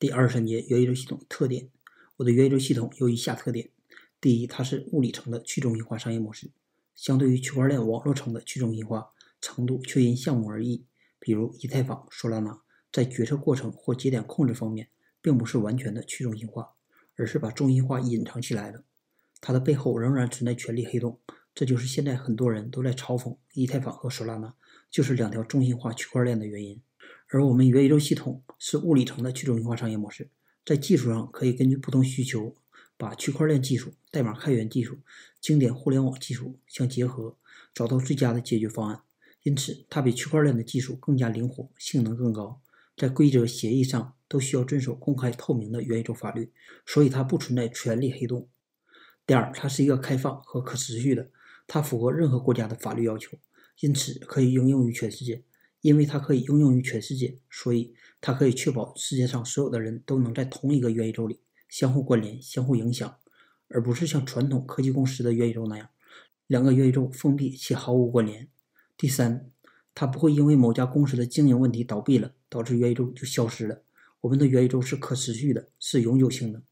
第二十三节元宇宙系统特点。我的元宇宙系统有以下特点：第一，它是物理层的去中心化商业模式，相对于区块链网络层的去中心化程度却因项目而异。比如以太坊、索拉纳在决策过程或节点控制方面，并不是完全的去中心化，而是把中心化隐藏起来了。它的背后仍然存在权力黑洞，这就是现在很多人都在嘲讽以太坊和索拉纳就是两条中心化区块链的原因。而我们元宇宙系统是物理层的去中心化商业模式，在技术上可以根据不同需求，把区块链技术、代码开源技术、经典互联网技术相结合，找到最佳的解决方案。因此，它比区块链的技术更加灵活，性能更高。在规则协议上都需要遵守公开透明的元宇宙法律，所以它不存在权力黑洞。第二，它是一个开放和可持续的，它符合任何国家的法律要求，因此可以应用于全世界。因为它可以应用于全世界，所以它可以确保世界上所有的人都能在同一个元宇宙里相互关联、相互影响，而不是像传统科技公司的元宇宙那样，两个元宇宙封闭且毫无关联。第三，它不会因为某家公司的经营问题倒闭了，导致元宇宙就消失了。我们的元宇宙是可持续的，是永久性的。